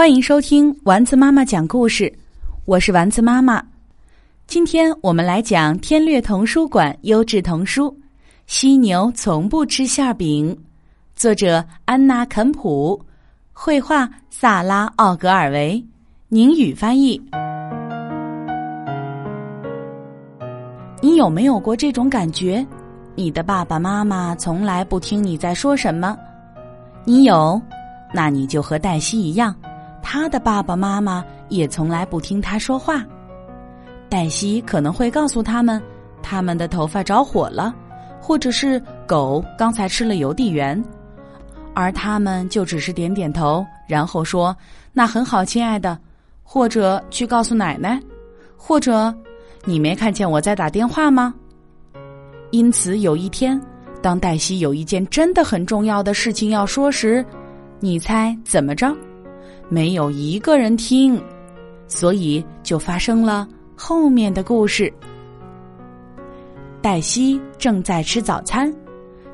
欢迎收听丸子妈妈讲故事，我是丸子妈妈。今天我们来讲天略童书馆优质童书《犀牛从不吃馅饼》，作者安娜·肯普，绘画萨拉·奥格尔维，宁语翻译。你有没有过这种感觉？你的爸爸妈妈从来不听你在说什么？你有？那你就和黛西一样。他的爸爸妈妈也从来不听他说话。黛西可能会告诉他们，他们的头发着火了，或者是狗刚才吃了邮递员，而他们就只是点点头，然后说：“那很好，亲爱的。”或者去告诉奶奶，或者你没看见我在打电话吗？因此，有一天，当黛西有一件真的很重要的事情要说时，你猜怎么着？没有一个人听，所以就发生了后面的故事。黛西正在吃早餐，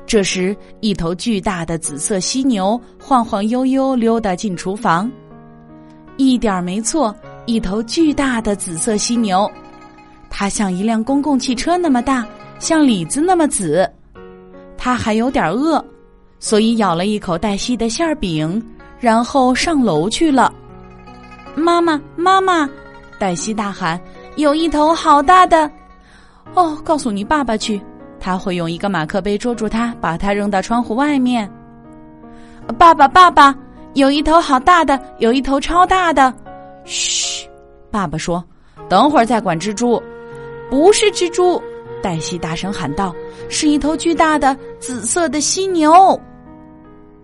这时一头巨大的紫色犀牛晃晃悠悠溜达进厨房。一点没错，一头巨大的紫色犀牛，它像一辆公共汽车那么大，像李子那么紫。它还有点饿，所以咬了一口黛西的馅饼。然后上楼去了。妈妈，妈妈！黛西大喊：“有一头好大的！”哦，告诉你爸爸去，他会用一个马克杯捉住它，把它扔到窗户外面。爸爸，爸爸！有一头好大的，有一头超大的。嘘，爸爸说：“等会儿再管蜘蛛。”不是蜘蛛，黛西大声喊道：“是一头巨大的紫色的犀牛。”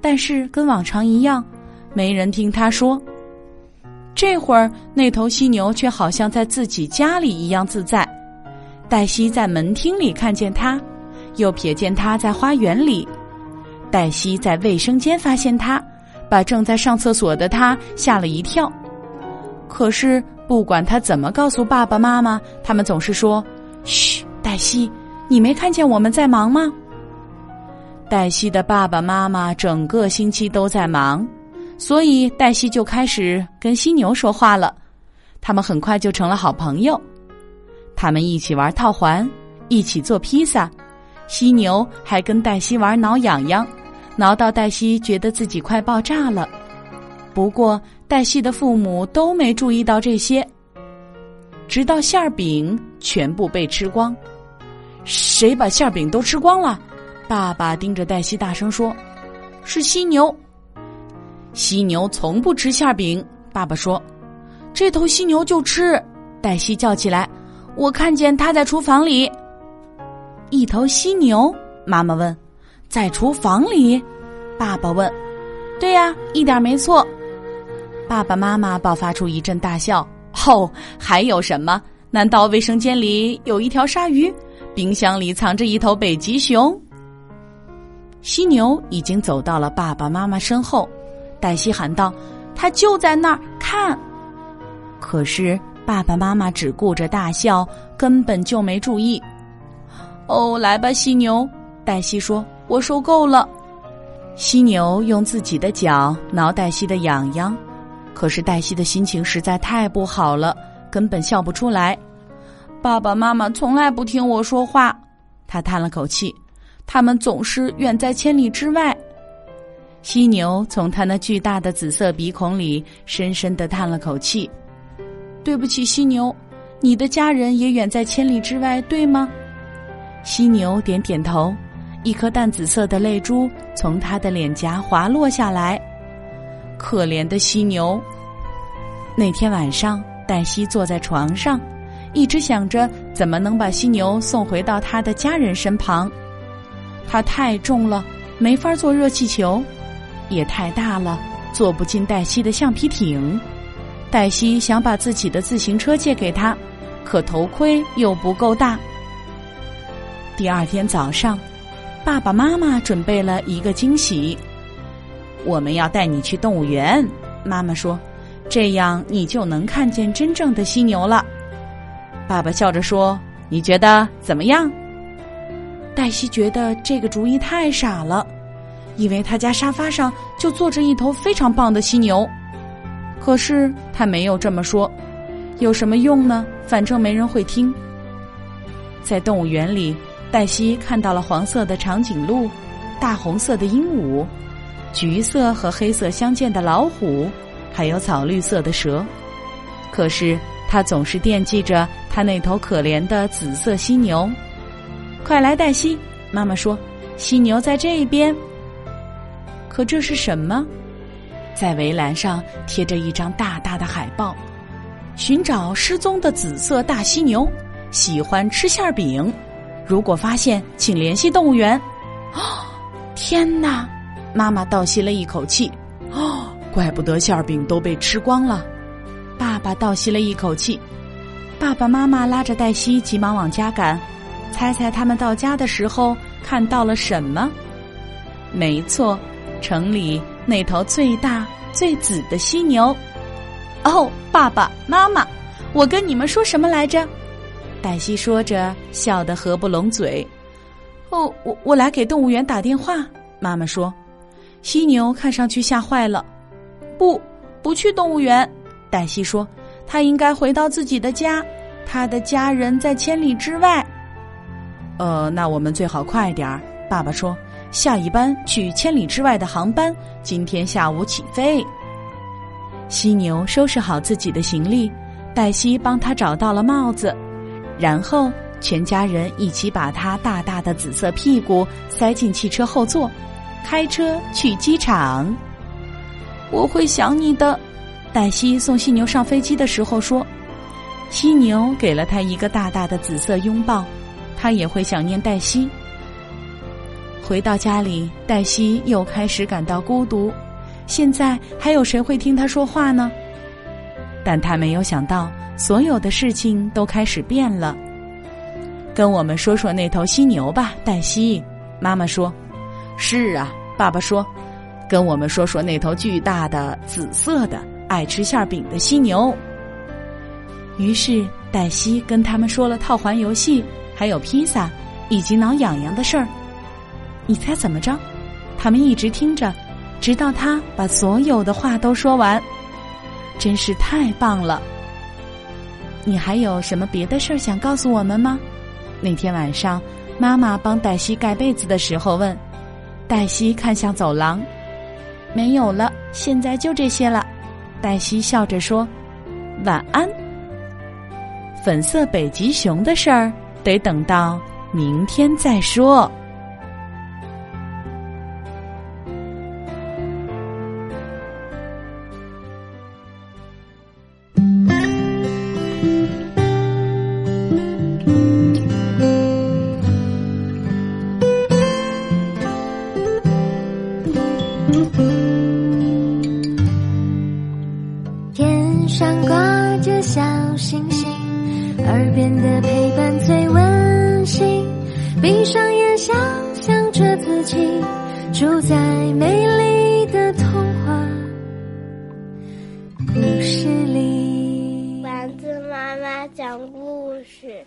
但是跟往常一样。没人听他说。这会儿，那头犀牛却好像在自己家里一样自在。黛西在门厅里看见它，又瞥见它在花园里。黛西在卫生间发现它，把正在上厕所的他吓了一跳。可是，不管他怎么告诉爸爸妈妈，他们总是说：“嘘，黛西，你没看见我们在忙吗？”黛西的爸爸妈妈整个星期都在忙。所以黛西就开始跟犀牛说话了，他们很快就成了好朋友。他们一起玩套环，一起做披萨。犀牛还跟黛西玩挠痒痒，挠到黛西觉得自己快爆炸了。不过黛西的父母都没注意到这些，直到馅儿饼全部被吃光。谁把馅饼都吃光了？爸爸盯着黛西大声说：“是犀牛。”犀牛从不吃馅饼，爸爸说：“这头犀牛就吃。”黛西叫起来：“我看见它在厨房里。”一头犀牛，妈妈问：“在厨房里？”爸爸问：“对呀，一点没错。”爸爸妈妈爆发出一阵大笑。哦，还有什么？难道卫生间里有一条鲨鱼？冰箱里藏着一头北极熊？犀牛已经走到了爸爸妈妈身后。黛西喊道：“他就在那儿看。”可是爸爸妈妈只顾着大笑，根本就没注意。哦，来吧，犀牛！黛西说：“我受够了。”犀牛用自己的脚挠黛西的痒痒，可是黛西的心情实在太不好了，根本笑不出来。爸爸妈妈从来不听我说话，他叹了口气，他们总是远在千里之外。犀牛从它那巨大的紫色鼻孔里深深的叹了口气：“对不起，犀牛，你的家人也远在千里之外，对吗？”犀牛点点头，一颗淡紫色的泪珠从他的脸颊滑落下来。可怜的犀牛。那天晚上，黛西坐在床上，一直想着怎么能把犀牛送回到他的家人身旁。它太重了，没法坐热气球。也太大了，坐不进黛西的橡皮艇。黛西想把自己的自行车借给他，可头盔又不够大。第二天早上，爸爸妈妈准备了一个惊喜。我们要带你去动物园，妈妈说，这样你就能看见真正的犀牛了。爸爸笑着说：“你觉得怎么样？”黛西觉得这个主意太傻了。因为他家沙发上就坐着一头非常棒的犀牛，可是他没有这么说，有什么用呢？反正没人会听。在动物园里，黛西看到了黄色的长颈鹿、大红色的鹦鹉、橘色和黑色相间的老虎，还有草绿色的蛇。可是他总是惦记着他那头可怜的紫色犀牛。快来，黛西！妈妈说：“犀牛在这一边。”可这是什么？在围栏上贴着一张大大的海报，寻找失踪的紫色大犀牛，喜欢吃馅饼。如果发现，请联系动物园。哦，天哪！妈妈倒吸了一口气。哦，怪不得馅饼都被吃光了。爸爸倒吸了一口气。爸爸妈妈拉着黛西急忙往家赶。猜猜他们到家的时候看到了什么？没错，城里。那头最大最紫的犀牛，哦，爸爸妈妈，我跟你们说什么来着？黛西说着，笑得合不拢嘴。哦，我我来给动物园打电话。妈妈说，犀牛看上去吓坏了。不，不去动物园。黛西说，他应该回到自己的家，他的家人在千里之外。呃，那我们最好快点儿。爸爸说。下一班去千里之外的航班，今天下午起飞。犀牛收拾好自己的行李，黛西帮他找到了帽子，然后全家人一起把他大大的紫色屁股塞进汽车后座，开车去机场。我会想你的，黛西送犀牛上飞机的时候说。犀牛给了他一个大大的紫色拥抱，他也会想念黛西。回到家里，黛西又开始感到孤独。现在还有谁会听他说话呢？但他没有想到，所有的事情都开始变了。跟我们说说那头犀牛吧，黛西。妈妈说：“是啊。”爸爸说：“跟我们说说那头巨大的紫色的爱吃馅饼的犀牛。”于是，黛西跟他们说了套环游戏，还有披萨，以及挠痒痒的事儿。你猜怎么着？他们一直听着，直到他把所有的话都说完。真是太棒了！你还有什么别的事儿想告诉我们吗？那天晚上，妈妈帮黛西盖被子的时候问。黛西看向走廊，没有了，现在就这些了。黛西笑着说：“晚安。”粉色北极熊的事儿得等到明天再说。闭上眼想象着自己住在美丽的童话故事里。丸子妈妈讲故事。